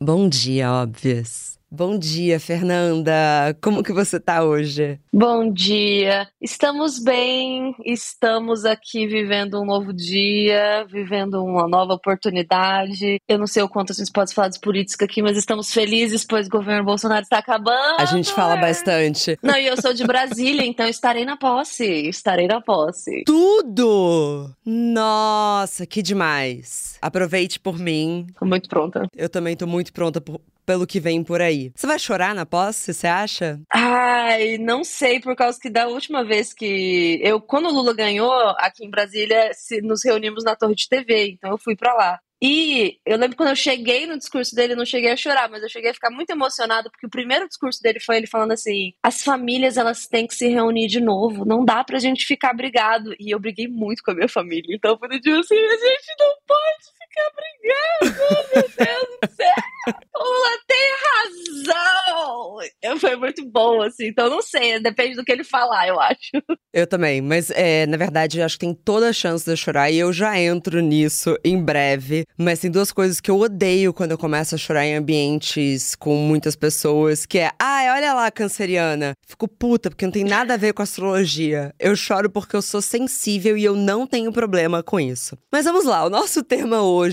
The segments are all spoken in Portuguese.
Bom dia, óbvias. Bom dia, Fernanda. Como que você tá hoje? Bom dia. Estamos bem. Estamos aqui vivendo um novo dia, vivendo uma nova oportunidade. Eu não sei o quanto a gente pode falar de política aqui, mas estamos felizes pois o governo Bolsonaro está acabando. A gente fala bastante. Não, e eu sou de Brasília, então estarei na posse. Estarei na posse. Tudo! Nossa, que demais. Aproveite por mim. Tô muito pronta. Eu também tô muito pronta por, pelo que vem por aí. Você vai chorar na posse, você acha? Ai, não sei, por causa que da última vez que eu, quando o Lula ganhou, aqui em Brasília, nos reunimos na Torre de TV, então eu fui para lá. E eu lembro quando eu cheguei no discurso dele, não cheguei a chorar, mas eu cheguei a ficar muito emocionada, porque o primeiro discurso dele foi ele falando assim: as famílias elas têm que se reunir de novo, não dá pra gente ficar brigado. E eu briguei muito com a minha família, então eu falei assim: a gente não pode ficar brigado, meu Deus do céu. Lula tem razão! Foi muito bom, assim. Então, não sei, depende do que ele falar, eu acho. Eu também, mas é, na verdade, eu acho que tem toda a chance de eu chorar e eu já entro nisso em breve. Mas tem duas coisas que eu odeio quando eu começo a chorar em ambientes com muitas pessoas, que é, ai, olha lá, canceriana. Fico puta, porque não tem nada a ver com astrologia. Eu choro porque eu sou sensível e eu não tenho problema com isso. Mas vamos lá, o nosso tema hoje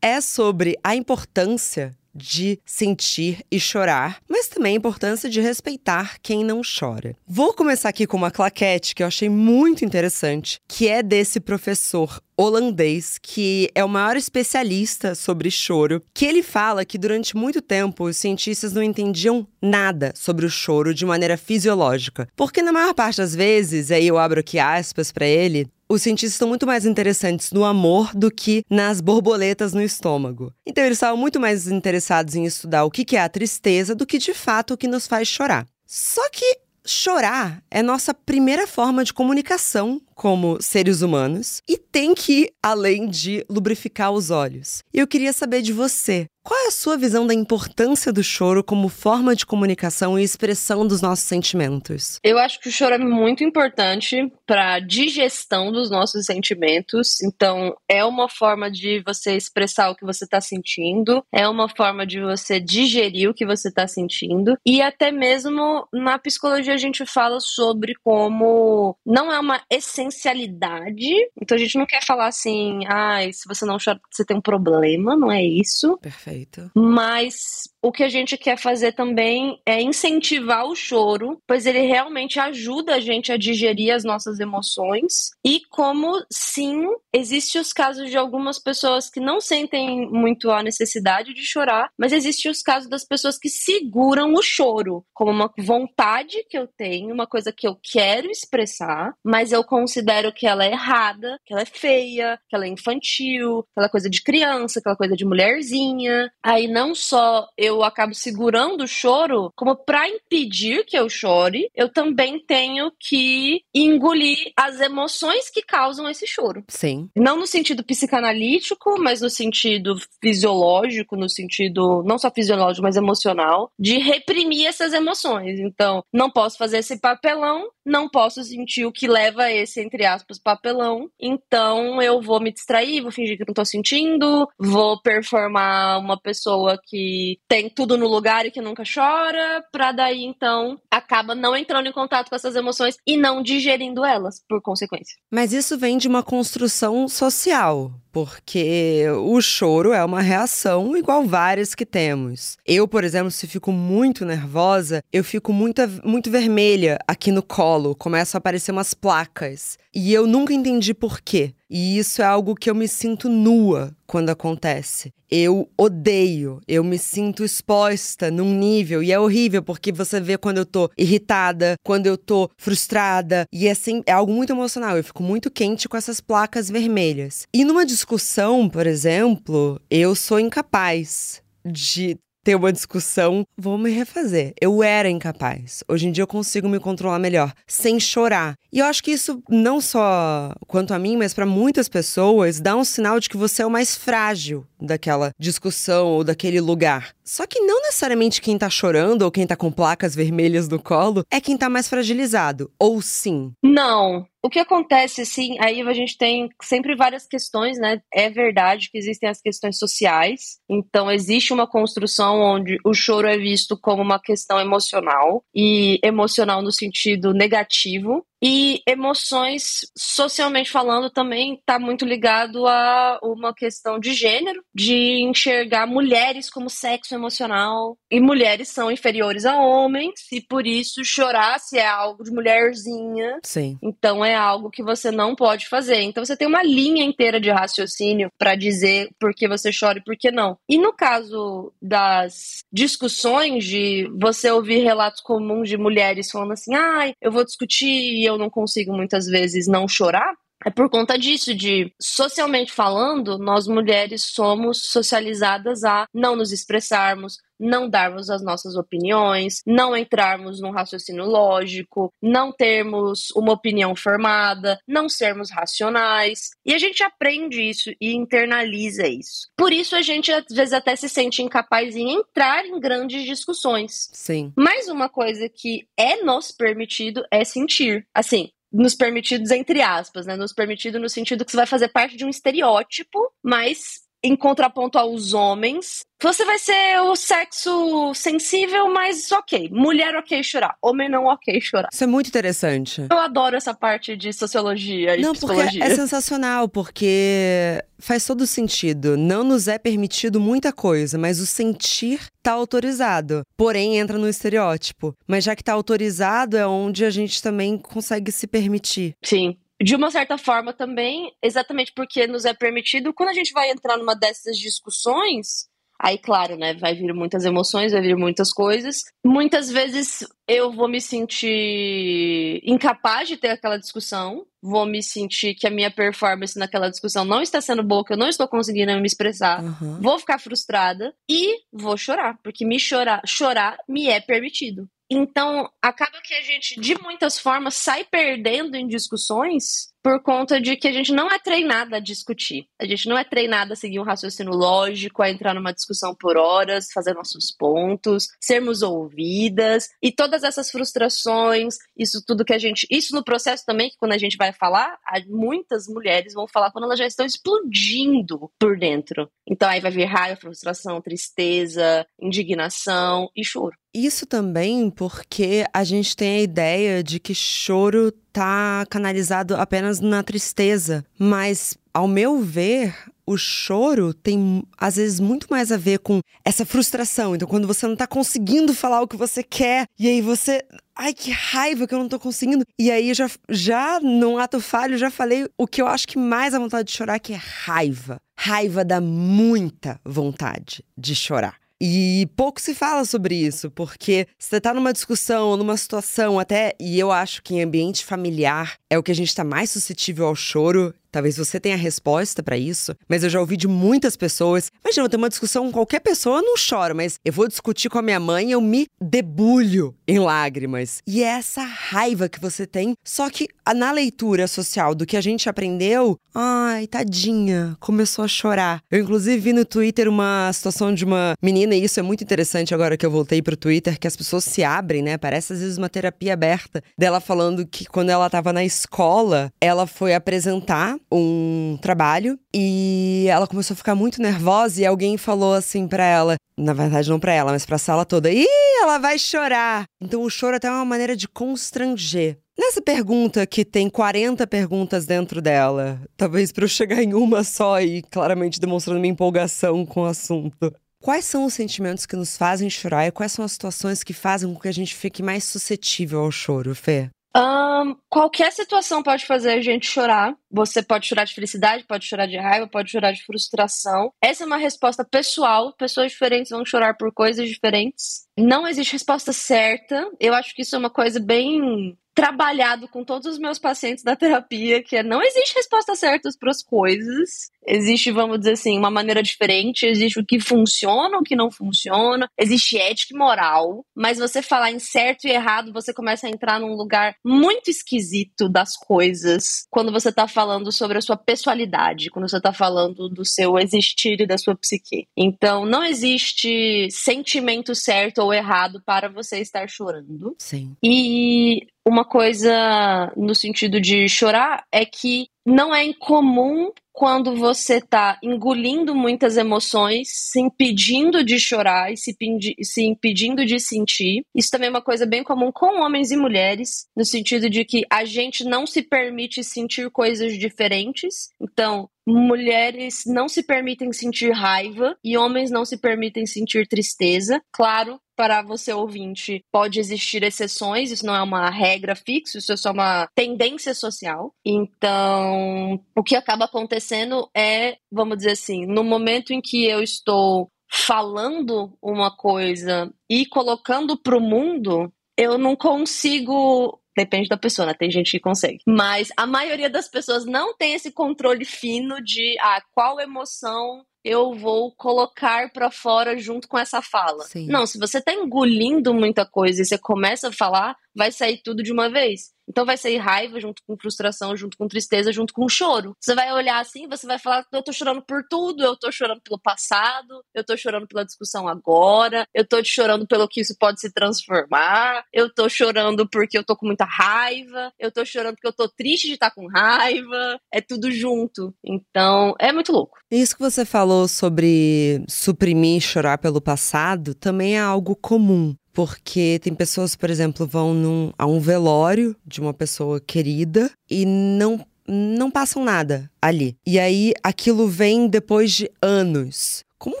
é sobre a importância de sentir e chorar, mas também a importância de respeitar quem não chora. Vou começar aqui com uma claquete que eu achei muito interessante, que é desse professor holandês, que é o maior especialista sobre choro, que ele fala que durante muito tempo os cientistas não entendiam nada sobre o choro de maneira fisiológica. Porque na maior parte das vezes, aí eu abro aqui aspas para ele, os cientistas estão muito mais interessantes no amor do que nas borboletas no estômago. Então, eles estavam muito mais interessados em estudar o que é a tristeza do que de fato o que nos faz chorar. Só que chorar é nossa primeira forma de comunicação como seres humanos e tem que ir além de lubrificar os olhos. Eu queria saber de você, qual é a sua visão da importância do choro como forma de comunicação e expressão dos nossos sentimentos? Eu acho que o choro é muito importante para a digestão dos nossos sentimentos. Então, é uma forma de você expressar o que você está sentindo, é uma forma de você digerir o que você está sentindo. E até mesmo na psicologia a gente fala sobre como não é uma essencialidade. Então, a gente não quer falar assim, ah, se você não chora, você tem um problema, não é isso. Perfeito. Perfeito. Mas o que a gente quer fazer também é incentivar o choro, pois ele realmente ajuda a gente a digerir as nossas emoções. E como sim, existem os casos de algumas pessoas que não sentem muito a necessidade de chorar, mas existem os casos das pessoas que seguram o choro como uma vontade que eu tenho, uma coisa que eu quero expressar, mas eu considero que ela é errada, que ela é feia, que ela é infantil, aquela coisa de criança, aquela coisa de mulherzinha. Aí não só eu acabo segurando o choro, como para impedir que eu chore, eu também tenho que engolir as emoções que causam esse choro. Sim. Não no sentido psicanalítico, mas no sentido fisiológico, no sentido não só fisiológico, mas emocional, de reprimir essas emoções. Então, não posso fazer esse papelão, não posso sentir o que leva a esse, entre aspas, papelão. Então, eu vou me distrair, vou fingir que não tô sentindo, vou performar uma pessoa que tem tem tudo no lugar e que nunca chora, pra daí então acaba não entrando em contato com essas emoções e não digerindo elas, por consequência. Mas isso vem de uma construção social porque o choro é uma reação igual várias que temos. Eu, por exemplo, se fico muito nervosa, eu fico muito, muito vermelha aqui no colo, começam a aparecer umas placas. E eu nunca entendi por quê. E isso é algo que eu me sinto nua quando acontece. Eu odeio, eu me sinto exposta num nível e é horrível porque você vê quando eu tô irritada, quando eu tô frustrada e assim, é algo muito emocional. Eu fico muito quente com essas placas vermelhas. E numa discussão, por exemplo, eu sou incapaz de ter uma discussão, vou me refazer. Eu era incapaz. Hoje em dia eu consigo me controlar melhor, sem chorar. E eu acho que isso, não só quanto a mim, mas para muitas pessoas, dá um sinal de que você é o mais frágil daquela discussão ou daquele lugar. Só que não necessariamente quem tá chorando ou quem tá com placas vermelhas no colo é quem tá mais fragilizado. Ou sim? Não. O que acontece, sim, aí a gente tem sempre várias questões, né? É verdade que existem as questões sociais, então existe uma construção onde o choro é visto como uma questão emocional, e emocional no sentido negativo, e emoções, socialmente falando, também está muito ligado a uma questão de gênero, de enxergar mulheres como sexo emocional. E mulheres são inferiores a homens, e por isso chorar se é algo de mulherzinha. Sim. Então é algo que você não pode fazer. Então você tem uma linha inteira de raciocínio para dizer por que você chora e por que não. E no caso das discussões, de você ouvir relatos comuns de mulheres falando assim: ai, eu vou discutir eu não consigo muitas vezes não chorar, é por conta disso, de socialmente falando, nós mulheres somos socializadas a não nos expressarmos, não darmos as nossas opiniões, não entrarmos num raciocínio lógico, não termos uma opinião formada, não sermos racionais. E a gente aprende isso e internaliza isso. Por isso a gente às vezes até se sente incapaz em entrar em grandes discussões. Sim. Mais uma coisa que é nos permitido é sentir. Assim, nos permitidos entre aspas, né? Nos permitido no sentido que você vai fazer parte de um estereótipo, mas em contraponto aos homens, você vai ser o sexo sensível, mas ok. Mulher ok chorar, homem não ok chorar. Isso é muito interessante. Eu adoro essa parte de sociologia e não, psicologia. Porque é sensacional, porque faz todo sentido. Não nos é permitido muita coisa, mas o sentir tá autorizado. Porém, entra no estereótipo. Mas já que tá autorizado, é onde a gente também consegue se permitir. Sim de uma certa forma também, exatamente porque nos é permitido, quando a gente vai entrar numa dessas discussões, aí claro, né, vai vir muitas emoções, vai vir muitas coisas. Muitas vezes eu vou me sentir incapaz de ter aquela discussão, vou me sentir que a minha performance naquela discussão não está sendo boa, que eu não estou conseguindo me expressar, uhum. vou ficar frustrada e vou chorar, porque me chorar, chorar me é permitido. Então, acaba que a gente, de muitas formas, sai perdendo em discussões por conta de que a gente não é treinada a discutir. A gente não é treinada a seguir um raciocínio lógico, a entrar numa discussão por horas, fazer nossos pontos, sermos ouvidas e todas essas frustrações, isso tudo que a gente, isso no processo também que quando a gente vai falar, muitas mulheres vão falar quando elas já estão explodindo por dentro. Então aí vai vir raiva, frustração, tristeza, indignação e choro. Isso também porque a gente tem a ideia de que choro tá canalizado apenas na tristeza, mas ao meu ver, o choro tem às vezes muito mais a ver com essa frustração. Então, quando você não tá conseguindo falar o que você quer, e aí você. Ai, que raiva que eu não tô conseguindo. E aí, já, já num ato falho, já falei o que eu acho que mais a vontade de chorar, que é raiva. Raiva dá muita vontade de chorar. E pouco se fala sobre isso, porque você tá numa discussão, numa situação até, e eu acho que em ambiente familiar é o que a gente tá mais suscetível ao choro Talvez você tenha resposta para isso, mas eu já ouvi de muitas pessoas. Imagina, eu tenho uma discussão com qualquer pessoa, eu não choro, mas eu vou discutir com a minha mãe, eu me debulho em lágrimas. E é essa raiva que você tem, só que na leitura social do que a gente aprendeu, ai, tadinha, começou a chorar. Eu inclusive vi no Twitter uma situação de uma menina, e isso é muito interessante agora que eu voltei pro Twitter, que as pessoas se abrem, né? Parece às vezes uma terapia aberta dela falando que quando ela tava na escola, ela foi apresentar um trabalho e ela começou a ficar muito nervosa e alguém falou assim para ela, na verdade não para ela, mas para a sala toda: "Ih, ela vai chorar". Então o choro até é uma maneira de constranger. Nessa pergunta que tem 40 perguntas dentro dela, talvez para eu chegar em uma só e claramente demonstrando minha empolgação com o assunto. Quais são os sentimentos que nos fazem chorar e quais são as situações que fazem com que a gente fique mais suscetível ao choro, Fê? Um, qualquer situação pode fazer a gente chorar. Você pode chorar de felicidade, pode chorar de raiva, pode chorar de frustração. Essa é uma resposta pessoal. Pessoas diferentes vão chorar por coisas diferentes. Não existe resposta certa. Eu acho que isso é uma coisa bem trabalhado com todos os meus pacientes da terapia, que é não existe resposta certa para as coisas. Existe, vamos dizer assim, uma maneira diferente, existe o que funciona, o que não funciona, existe ética e moral, mas você falar em certo e errado, você começa a entrar num lugar muito esquisito das coisas quando você tá falando sobre a sua pessoalidade, quando você tá falando do seu existir e da sua psique. Então, não existe sentimento certo ou errado para você estar chorando. Sim. E uma coisa no sentido de chorar é que não é incomum quando você está engolindo muitas emoções, se impedindo de chorar e se, se, impedindo de sentir. Isso também é uma coisa bem comum com homens e mulheres, no sentido de que a gente não se permite sentir coisas diferentes. Então, mulheres não se permitem sentir raiva e homens não se permitem sentir tristeza. Claro, para você ouvinte, pode existir exceções, isso não é uma regra fixa, isso é só uma tendência social. Então, o que acaba acontecendo é, vamos dizer assim, no momento em que eu estou falando uma coisa e colocando para o mundo, eu não consigo Depende da pessoa, né? Tem gente que consegue. Mas a maioria das pessoas não tem esse controle fino de ah, qual emoção eu vou colocar para fora junto com essa fala. Sim. Não, se você tá engolindo muita coisa e você começa a falar, vai sair tudo de uma vez. Então vai sair raiva junto com frustração, junto com tristeza, junto com choro. Você vai olhar assim, você vai falar: eu tô chorando por tudo, eu tô chorando pelo passado, eu tô chorando pela discussão agora, eu tô chorando pelo que isso pode se transformar, eu tô chorando porque eu tô com muita raiva, eu tô chorando porque eu tô triste de estar tá com raiva. É tudo junto. Então, é muito louco. Isso que você falou sobre suprimir chorar pelo passado também é algo comum. Porque tem pessoas, por exemplo, vão num, a um velório de uma pessoa querida e não não passam nada ali. E aí aquilo vem depois de anos. Como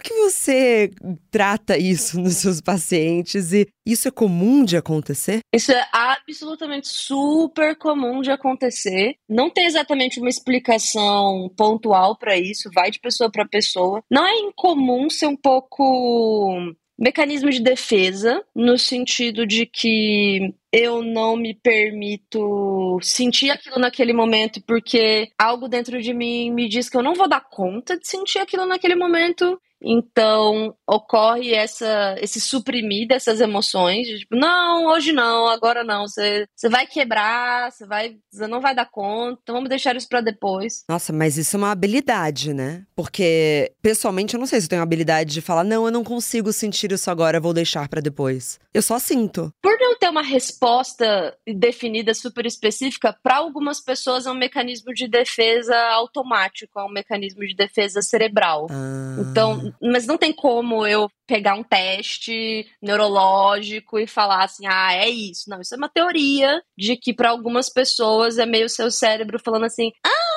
que você trata isso nos seus pacientes e isso é comum de acontecer? Isso é absolutamente super comum de acontecer. Não tem exatamente uma explicação pontual para isso, vai de pessoa para pessoa. Não é incomum ser um pouco mecanismo de defesa, no sentido de que eu não me permito sentir aquilo naquele momento porque algo dentro de mim me diz que eu não vou dar conta de sentir aquilo naquele momento então, ocorre essa, esse suprimir dessas emoções, de, tipo, não, hoje não, agora não, você, você vai quebrar, você, vai, você não vai dar conta, então vamos deixar isso para depois. Nossa, mas isso é uma habilidade, né? Porque, pessoalmente, eu não sei se eu tenho a habilidade de falar, não, eu não consigo sentir isso agora, vou deixar para depois. Eu só sinto. Por não ter uma resposta definida super específica, para algumas pessoas é um mecanismo de defesa automático, é um mecanismo de defesa cerebral. Ah. Então, mas não tem como eu pegar um teste neurológico e falar assim, ah, é isso. Não, isso é uma teoria de que para algumas pessoas é meio seu cérebro falando assim, ah,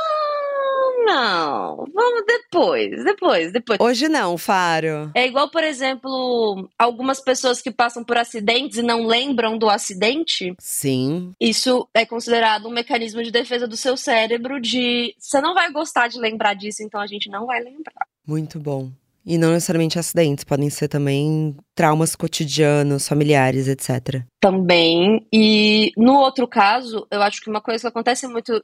não, vamos depois, depois, depois. Hoje não, Faro. É igual, por exemplo, algumas pessoas que passam por acidentes e não lembram do acidente. Sim. Isso é considerado um mecanismo de defesa do seu cérebro de você não vai gostar de lembrar disso, então a gente não vai lembrar. Muito bom. E não necessariamente acidentes, podem ser também traumas cotidianos, familiares, etc. Também. E no outro caso, eu acho que uma coisa que acontece muito,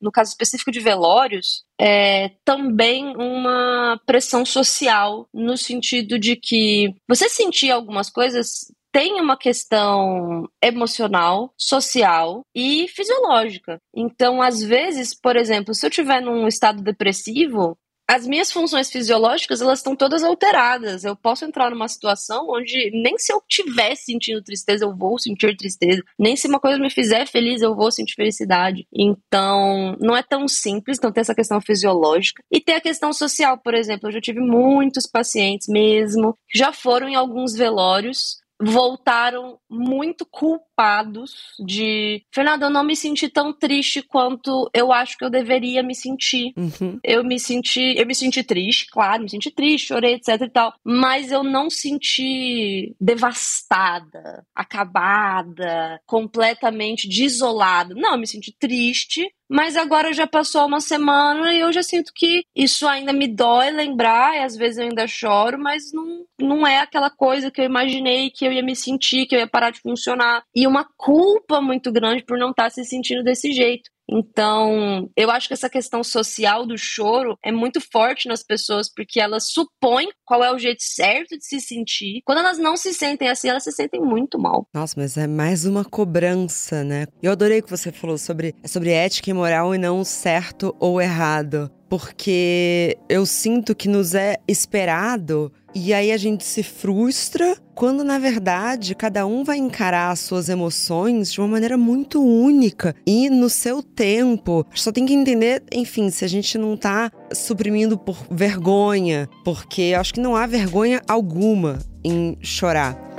no caso específico de velórios, é também uma pressão social, no sentido de que você sentir algumas coisas tem uma questão emocional, social e fisiológica. Então, às vezes, por exemplo, se eu estiver num estado depressivo, as minhas funções fisiológicas elas estão todas alteradas. Eu posso entrar numa situação onde nem se eu estiver sentindo tristeza eu vou sentir tristeza, nem se uma coisa me fizer feliz eu vou sentir felicidade. Então, não é tão simples. Então tem essa questão fisiológica e tem a questão social, por exemplo. Eu já tive muitos pacientes mesmo que já foram em alguns velórios voltaram muito culpados de Fernando, eu não me senti tão triste quanto eu acho que eu deveria me sentir. Uhum. Eu me senti, eu me senti triste, claro, me senti triste, chorei, etc e tal, mas eu não senti devastada, acabada, completamente desolada. Não, eu me senti triste, mas agora já passou uma semana e eu já sinto que isso ainda me dói lembrar, e às vezes eu ainda choro, mas não, não é aquela coisa que eu imaginei que eu ia me sentir, que eu ia parar de funcionar. E uma culpa muito grande por não estar se sentindo desse jeito. Então, eu acho que essa questão social do choro é muito forte nas pessoas, porque elas supõem qual é o jeito certo de se sentir. Quando elas não se sentem assim, elas se sentem muito mal. Nossa, mas é mais uma cobrança, né? Eu adorei que você falou sobre, sobre ética e moral e não certo ou errado. Porque eu sinto que nos é esperado e aí a gente se frustra quando na verdade cada um vai encarar as suas emoções de uma maneira muito única e no seu tempo. Só tem que entender, enfim, se a gente não tá suprimindo por vergonha, porque acho que não há vergonha alguma em chorar.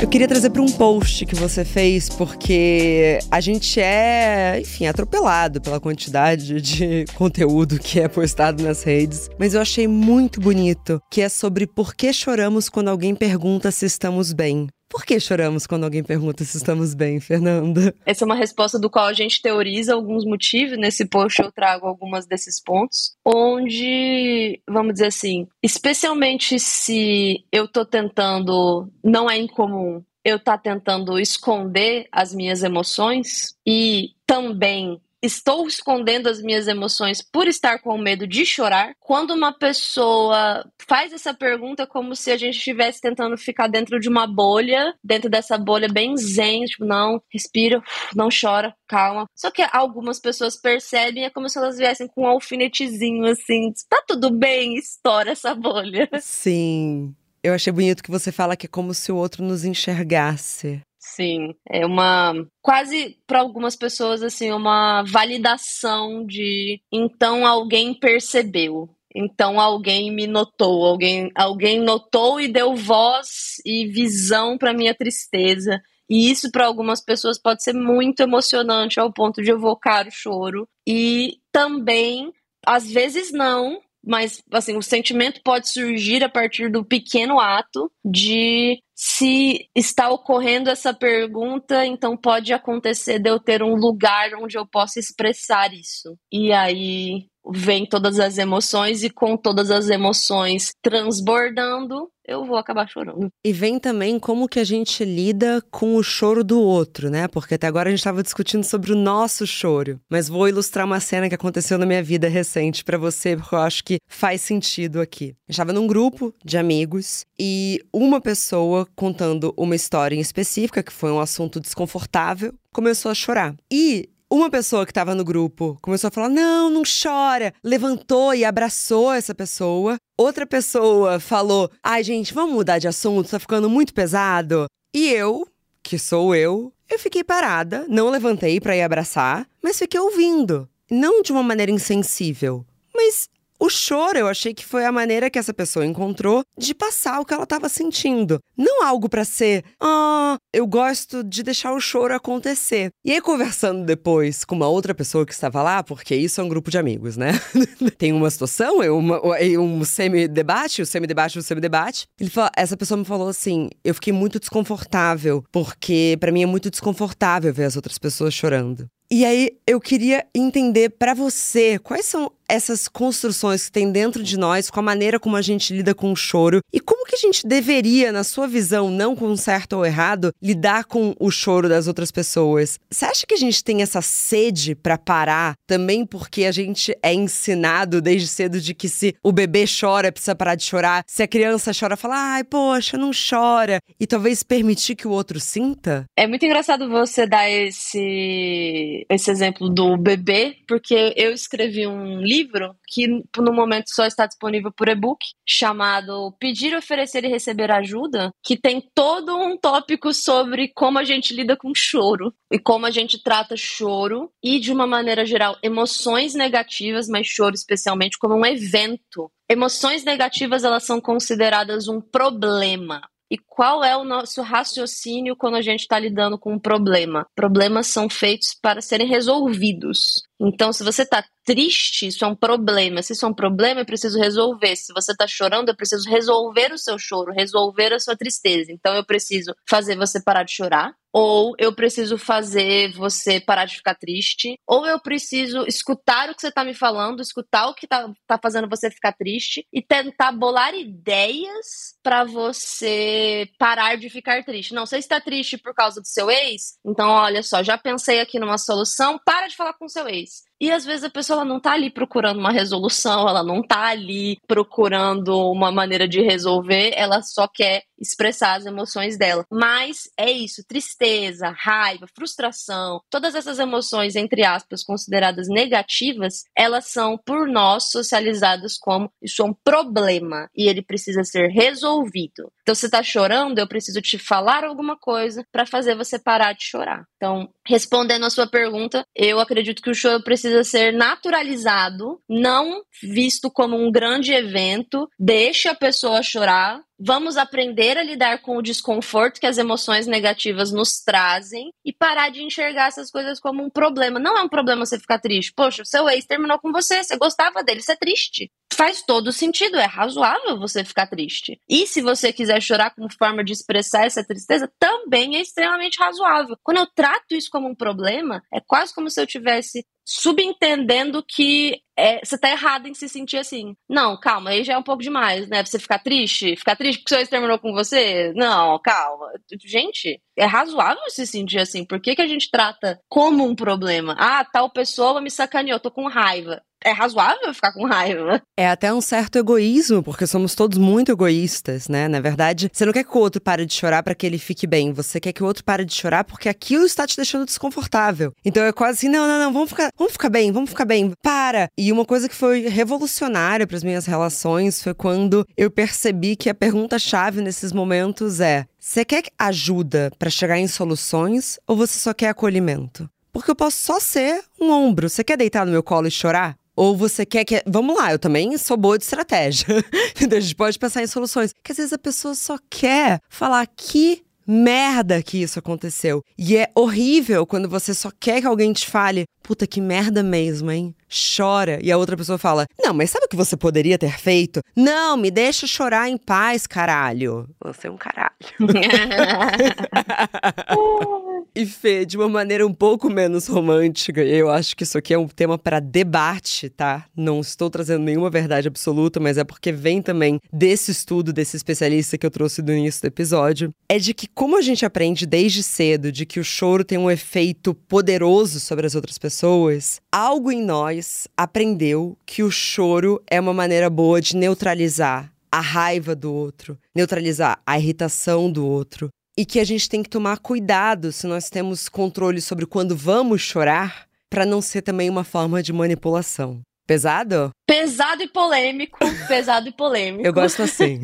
Eu queria trazer para um post que você fez, porque a gente é, enfim, atropelado pela quantidade de conteúdo que é postado nas redes. Mas eu achei muito bonito, que é sobre por que choramos quando alguém pergunta se estamos bem. Por que choramos quando alguém pergunta se estamos bem, Fernanda? Essa é uma resposta do qual a gente teoriza alguns motivos. Nesse post eu trago algumas desses pontos, onde, vamos dizer assim, especialmente se eu tô tentando, não é incomum, eu tá tentando esconder as minhas emoções e também estou escondendo as minhas emoções por estar com medo de chorar. Quando uma pessoa faz essa pergunta, como se a gente estivesse tentando ficar dentro de uma bolha, dentro dessa bolha bem zen, tipo, não, respira, não chora, calma. Só que algumas pessoas percebem, é como se elas viessem com um alfinetezinho assim, tá tudo bem, estoura essa bolha. Sim. Eu achei bonito que você fala que é como se o outro nos enxergasse. Sim, é uma quase para algumas pessoas assim uma validação de então alguém percebeu. Então alguém me notou, alguém alguém notou e deu voz e visão para minha tristeza. E isso para algumas pessoas pode ser muito emocionante ao ponto de evocar o choro e também às vezes não, mas assim, o sentimento pode surgir a partir do pequeno ato de se está ocorrendo essa pergunta, então pode acontecer de eu ter um lugar onde eu possa expressar isso. E aí vem todas as emoções e com todas as emoções transbordando, eu vou acabar chorando. E vem também como que a gente lida com o choro do outro, né? Porque até agora a gente estava discutindo sobre o nosso choro. Mas vou ilustrar uma cena que aconteceu na minha vida recente para você, porque eu acho que faz sentido aqui. Estava num grupo de amigos e uma pessoa contando uma história em específica, que foi um assunto desconfortável, começou a chorar. E uma pessoa que estava no grupo começou a falar: não, não chora. Levantou e abraçou essa pessoa. Outra pessoa falou: ai, gente, vamos mudar de assunto, tá ficando muito pesado. E eu, que sou eu, eu fiquei parada, não levantei para ir abraçar, mas fiquei ouvindo. Não de uma maneira insensível, mas o choro, eu achei que foi a maneira que essa pessoa encontrou de passar o que ela estava sentindo. Não algo para ser, ah, eu gosto de deixar o choro acontecer. E aí, conversando depois com uma outra pessoa que estava lá, porque isso é um grupo de amigos, né? Tem uma situação, uma, um semi-debate, o semi-debate, o semi-debate. Ele falou, essa pessoa me falou assim: eu fiquei muito desconfortável, porque para mim é muito desconfortável ver as outras pessoas chorando. E aí eu queria entender para você quais são essas construções que tem dentro de nós, com a maneira como a gente lida com o choro e como que a gente deveria, na sua visão, não com certo ou errado, lidar com o choro das outras pessoas. Você acha que a gente tem essa sede para parar também porque a gente é ensinado desde cedo de que se o bebê chora, precisa parar de chorar, se a criança chora, fala, ai, poxa, não chora, e talvez permitir que o outro sinta? É muito engraçado você dar esse, esse exemplo do bebê, porque eu escrevi um livro livro que no momento só está disponível por e-book, chamado Pedir, Oferecer e Receber Ajuda, que tem todo um tópico sobre como a gente lida com choro e como a gente trata choro e, de uma maneira geral, emoções negativas, mas choro especialmente, como um evento. Emoções negativas elas são consideradas um problema e qual é o nosso raciocínio quando a gente está lidando com um problema? Problemas são feitos para serem resolvidos. Então, se você está triste, isso é um problema. Se isso é um problema, eu preciso resolver. Se você está chorando, eu preciso resolver o seu choro, resolver a sua tristeza. Então, eu preciso fazer você parar de chorar, ou eu preciso fazer você parar de ficar triste, ou eu preciso escutar o que você tá me falando, escutar o que tá, tá fazendo você ficar triste e tentar bolar ideias para você parar de ficar triste. Não, você está triste por causa do seu ex? Então, olha só, já pensei aqui numa solução, para de falar com seu ex. E às vezes a pessoa não tá ali procurando uma resolução, ela não tá ali procurando uma maneira de resolver, ela só quer expressar as emoções dela. Mas é isso, tristeza, raiva, frustração, todas essas emoções entre aspas consideradas negativas, elas são por nós socializadas como isso é um problema e ele precisa ser resolvido. Então você tá chorando, eu preciso te falar alguma coisa para fazer você parar de chorar. Então, respondendo a sua pergunta, eu acredito que o choro precisa ser naturalizado, não visto como um grande evento. Deixa a pessoa chorar, Vamos aprender a lidar com o desconforto que as emoções negativas nos trazem e parar de enxergar essas coisas como um problema. Não é um problema você ficar triste. Poxa, seu ex terminou com você, você gostava dele, isso é triste. Faz todo sentido, é razoável você ficar triste. E se você quiser chorar como forma de expressar essa tristeza, também é extremamente razoável. Quando eu trato isso como um problema, é quase como se eu tivesse subentendendo que é, você tá errado em se sentir assim. Não, calma, aí já é um pouco demais, né? Você ficar triste, ficar triste porque seu ex terminou com você? Não, calma. Gente, é razoável se sentir assim. Por que, que a gente trata como um problema? Ah, tal pessoa me sacaneou, tô com raiva é razoável ficar com raiva. É até um certo egoísmo, porque somos todos muito egoístas, né? Na verdade, você não quer que o outro pare de chorar para que ele fique bem. Você quer que o outro pare de chorar porque aquilo está te deixando desconfortável. Então é quase assim: não, não, não, vamos ficar, vamos ficar bem, vamos ficar bem. Para! E uma coisa que foi revolucionária para as minhas relações foi quando eu percebi que a pergunta-chave nesses momentos é: você quer ajuda para chegar em soluções ou você só quer acolhimento? Porque eu posso só ser um ombro. Você quer deitar no meu colo e chorar? Ou você quer que. Vamos lá, eu também sou boa de estratégia. a gente pode pensar em soluções. Que às vezes a pessoa só quer falar que merda que isso aconteceu. E é horrível quando você só quer que alguém te fale, puta que merda mesmo, hein? Chora. E a outra pessoa fala, não, mas sabe o que você poderia ter feito? Não, me deixa chorar em paz, caralho. Você é um caralho. e Fê, de uma maneira um pouco menos romântica, eu acho que isso aqui é um tema para debate, tá? Não estou trazendo nenhuma verdade absoluta, mas é porque vem também desse estudo desse especialista que eu trouxe do início do episódio, é de que como a gente aprende desde cedo de que o choro tem um efeito poderoso sobre as outras pessoas, algo em nós aprendeu que o choro é uma maneira boa de neutralizar a raiva do outro, neutralizar a irritação do outro, e que a gente tem que tomar cuidado se nós temos controle sobre quando vamos chorar, para não ser também uma forma de manipulação. Pesado? Pesado e polêmico, pesado e polêmico. Eu gosto assim.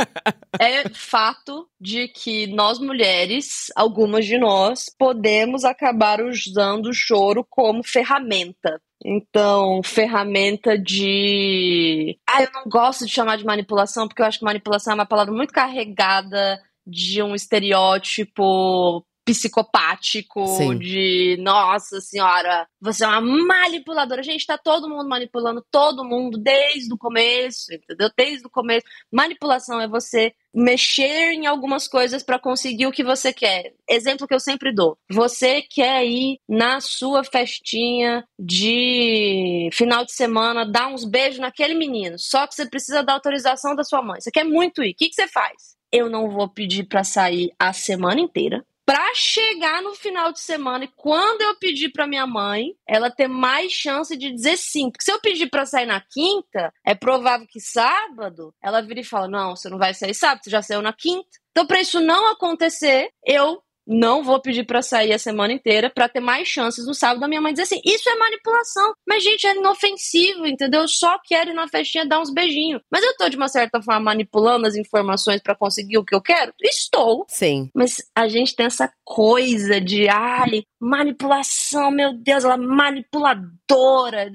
é fato de que nós mulheres, algumas de nós, podemos acabar usando o choro como ferramenta. Então, ferramenta de. Ah, eu não gosto de chamar de manipulação, porque eu acho que manipulação é uma palavra muito carregada de um estereótipo psicopático, Sim. de nossa senhora, você é uma manipuladora. Gente, tá todo mundo manipulando todo mundo desde o começo, entendeu? Desde o começo. Manipulação é você mexer em algumas coisas para conseguir o que você quer. Exemplo que eu sempre dou. Você quer ir na sua festinha de final de semana, dar uns beijos naquele menino, só que você precisa da autorização da sua mãe. Você quer muito ir. O que, que você faz? Eu não vou pedir para sair a semana inteira para chegar no final de semana e quando eu pedir para minha mãe, ela ter mais chance de dizer sim. Porque se eu pedir para sair na quinta, é provável que sábado ela vire e fala: "Não, você não vai sair sábado, você já saiu na quinta". Então, para isso não acontecer, eu não vou pedir para sair a semana inteira para ter mais chances no sábado da minha mãe dizer assim: Isso é manipulação. Mas, gente, é inofensivo, entendeu? Eu só quero ir na festinha dar uns beijinhos. Mas eu tô, de uma certa forma, manipulando as informações para conseguir o que eu quero? Estou. Sim. Mas a gente tem essa coisa de, ai, manipulação, meu Deus, ela é manipuladora.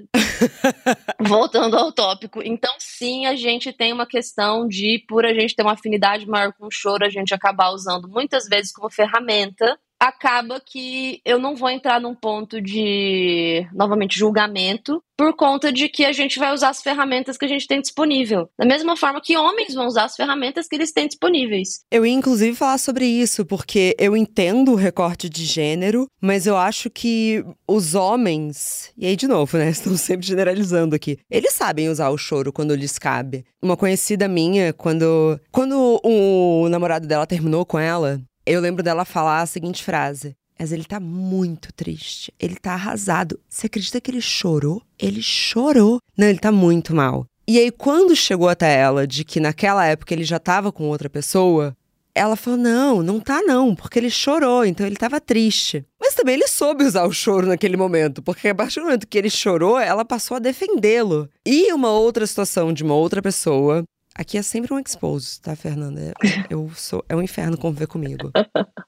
Voltando ao tópico. Então, sim, a gente tem uma questão de, por a gente ter uma afinidade maior com o choro, a gente acabar usando muitas vezes como ferramenta acaba que eu não vou entrar num ponto de, novamente, julgamento, por conta de que a gente vai usar as ferramentas que a gente tem disponível. Da mesma forma que homens vão usar as ferramentas que eles têm disponíveis. Eu ia, inclusive, falar sobre isso, porque eu entendo o recorte de gênero, mas eu acho que os homens, e aí de novo, né? Estão sempre generalizando aqui. Eles sabem usar o choro quando lhes cabe. Uma conhecida minha, quando, quando o namorado dela terminou com ela, eu lembro dela falar a seguinte frase: mas ele tá muito triste. Ele tá arrasado. Você acredita que ele chorou? Ele chorou. Não, ele tá muito mal. E aí, quando chegou até ela de que naquela época ele já tava com outra pessoa, ela falou: não, não tá não, porque ele chorou, então ele tava triste. Mas também ele soube usar o choro naquele momento, porque a partir do momento que ele chorou, ela passou a defendê-lo. E uma outra situação de uma outra pessoa Aqui é sempre um expose, tá, Fernanda? É, eu sou, é um inferno conviver comigo.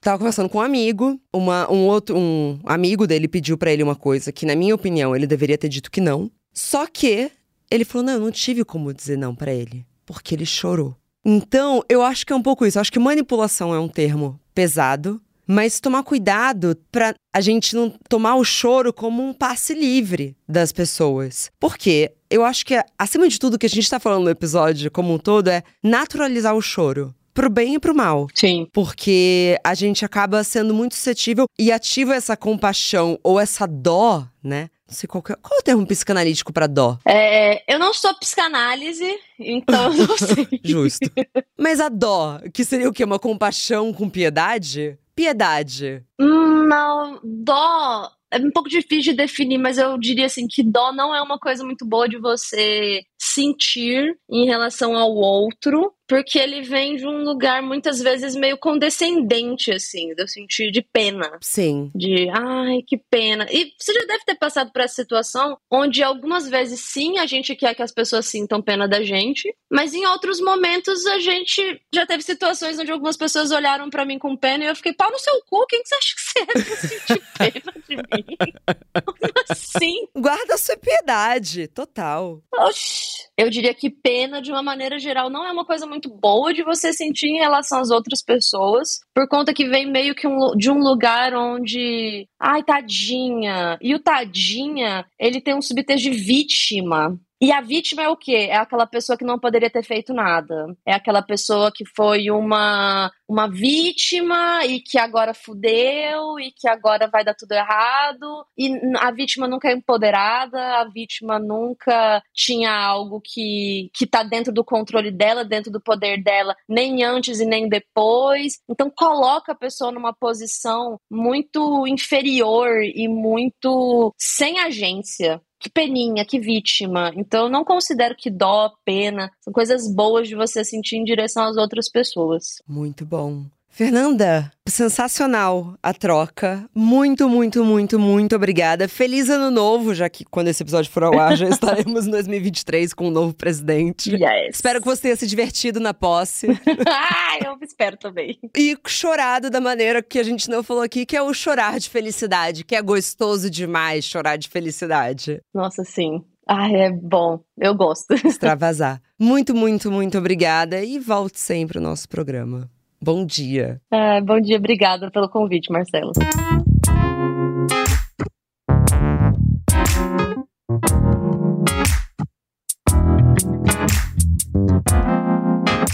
Tava conversando com um amigo, uma, um outro um amigo dele pediu para ele uma coisa que, na minha opinião, ele deveria ter dito que não. Só que ele falou: não, eu não tive como dizer não para ele, porque ele chorou. Então, eu acho que é um pouco isso. Eu acho que manipulação é um termo pesado, mas tomar cuidado para a gente não tomar o choro como um passe livre das pessoas. Porque eu acho que, acima de tudo, o que a gente está falando no episódio como um todo é naturalizar o choro pro bem e pro mal. Sim. Porque a gente acaba sendo muito suscetível e ativa essa compaixão ou essa dó, né? Não sei qual, que é, qual é o termo psicanalítico para dó? É, eu não sou psicanálise, então não sei. Justo. Mas a dó, que seria o quê? Uma compaixão com piedade? Piedade. Não, dó é um pouco difícil de definir, mas eu diria assim que dó não é uma coisa muito boa de você sentir em relação ao outro, porque ele vem de um lugar muitas vezes meio condescendente, assim, de sentir de pena. Sim. De, ai, que pena. E você já deve ter passado por essa situação onde algumas vezes sim a gente quer que as pessoas sintam pena da gente, mas em outros momentos a gente já teve situações onde algumas pessoas olharam para mim com pena e eu fiquei, pau no seu cu, quem que você acha que você é pra sentir pena de mim? Como assim? Guarda a sua piedade, total. Oxi. Eu diria que pena, de uma maneira geral, não é uma coisa muito boa de você sentir em relação às outras pessoas, por conta que vem meio que um, de um lugar onde. Ai, tadinha. E o tadinha, ele tem um subtexto de vítima. E a vítima é o quê? É aquela pessoa que não poderia ter feito nada. É aquela pessoa que foi uma, uma vítima e que agora fudeu e que agora vai dar tudo errado. E a vítima nunca é empoderada, a vítima nunca tinha algo que, que tá dentro do controle dela, dentro do poder dela, nem antes e nem depois. Então coloca a pessoa numa posição muito inferior e muito sem agência que peninha, que vítima. Então não considero que dó, pena, são coisas boas de você sentir em direção às outras pessoas. Muito bom. Fernanda, sensacional a troca. Muito, muito, muito, muito obrigada. Feliz ano novo, já que quando esse episódio for ao ar, já estaremos em 2023 com um novo presidente. Yes. Espero que você tenha se divertido na posse. ah, eu espero também. E chorado da maneira que a gente não falou aqui, que é o chorar de felicidade, que é gostoso demais chorar de felicidade. Nossa, sim. Ah, é bom. Eu gosto. Extravasar. Muito, muito, muito obrigada e volte sempre ao nosso programa. Bom dia. É, bom dia, obrigada pelo convite, Marcelo.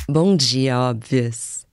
Bom dia, óbvias.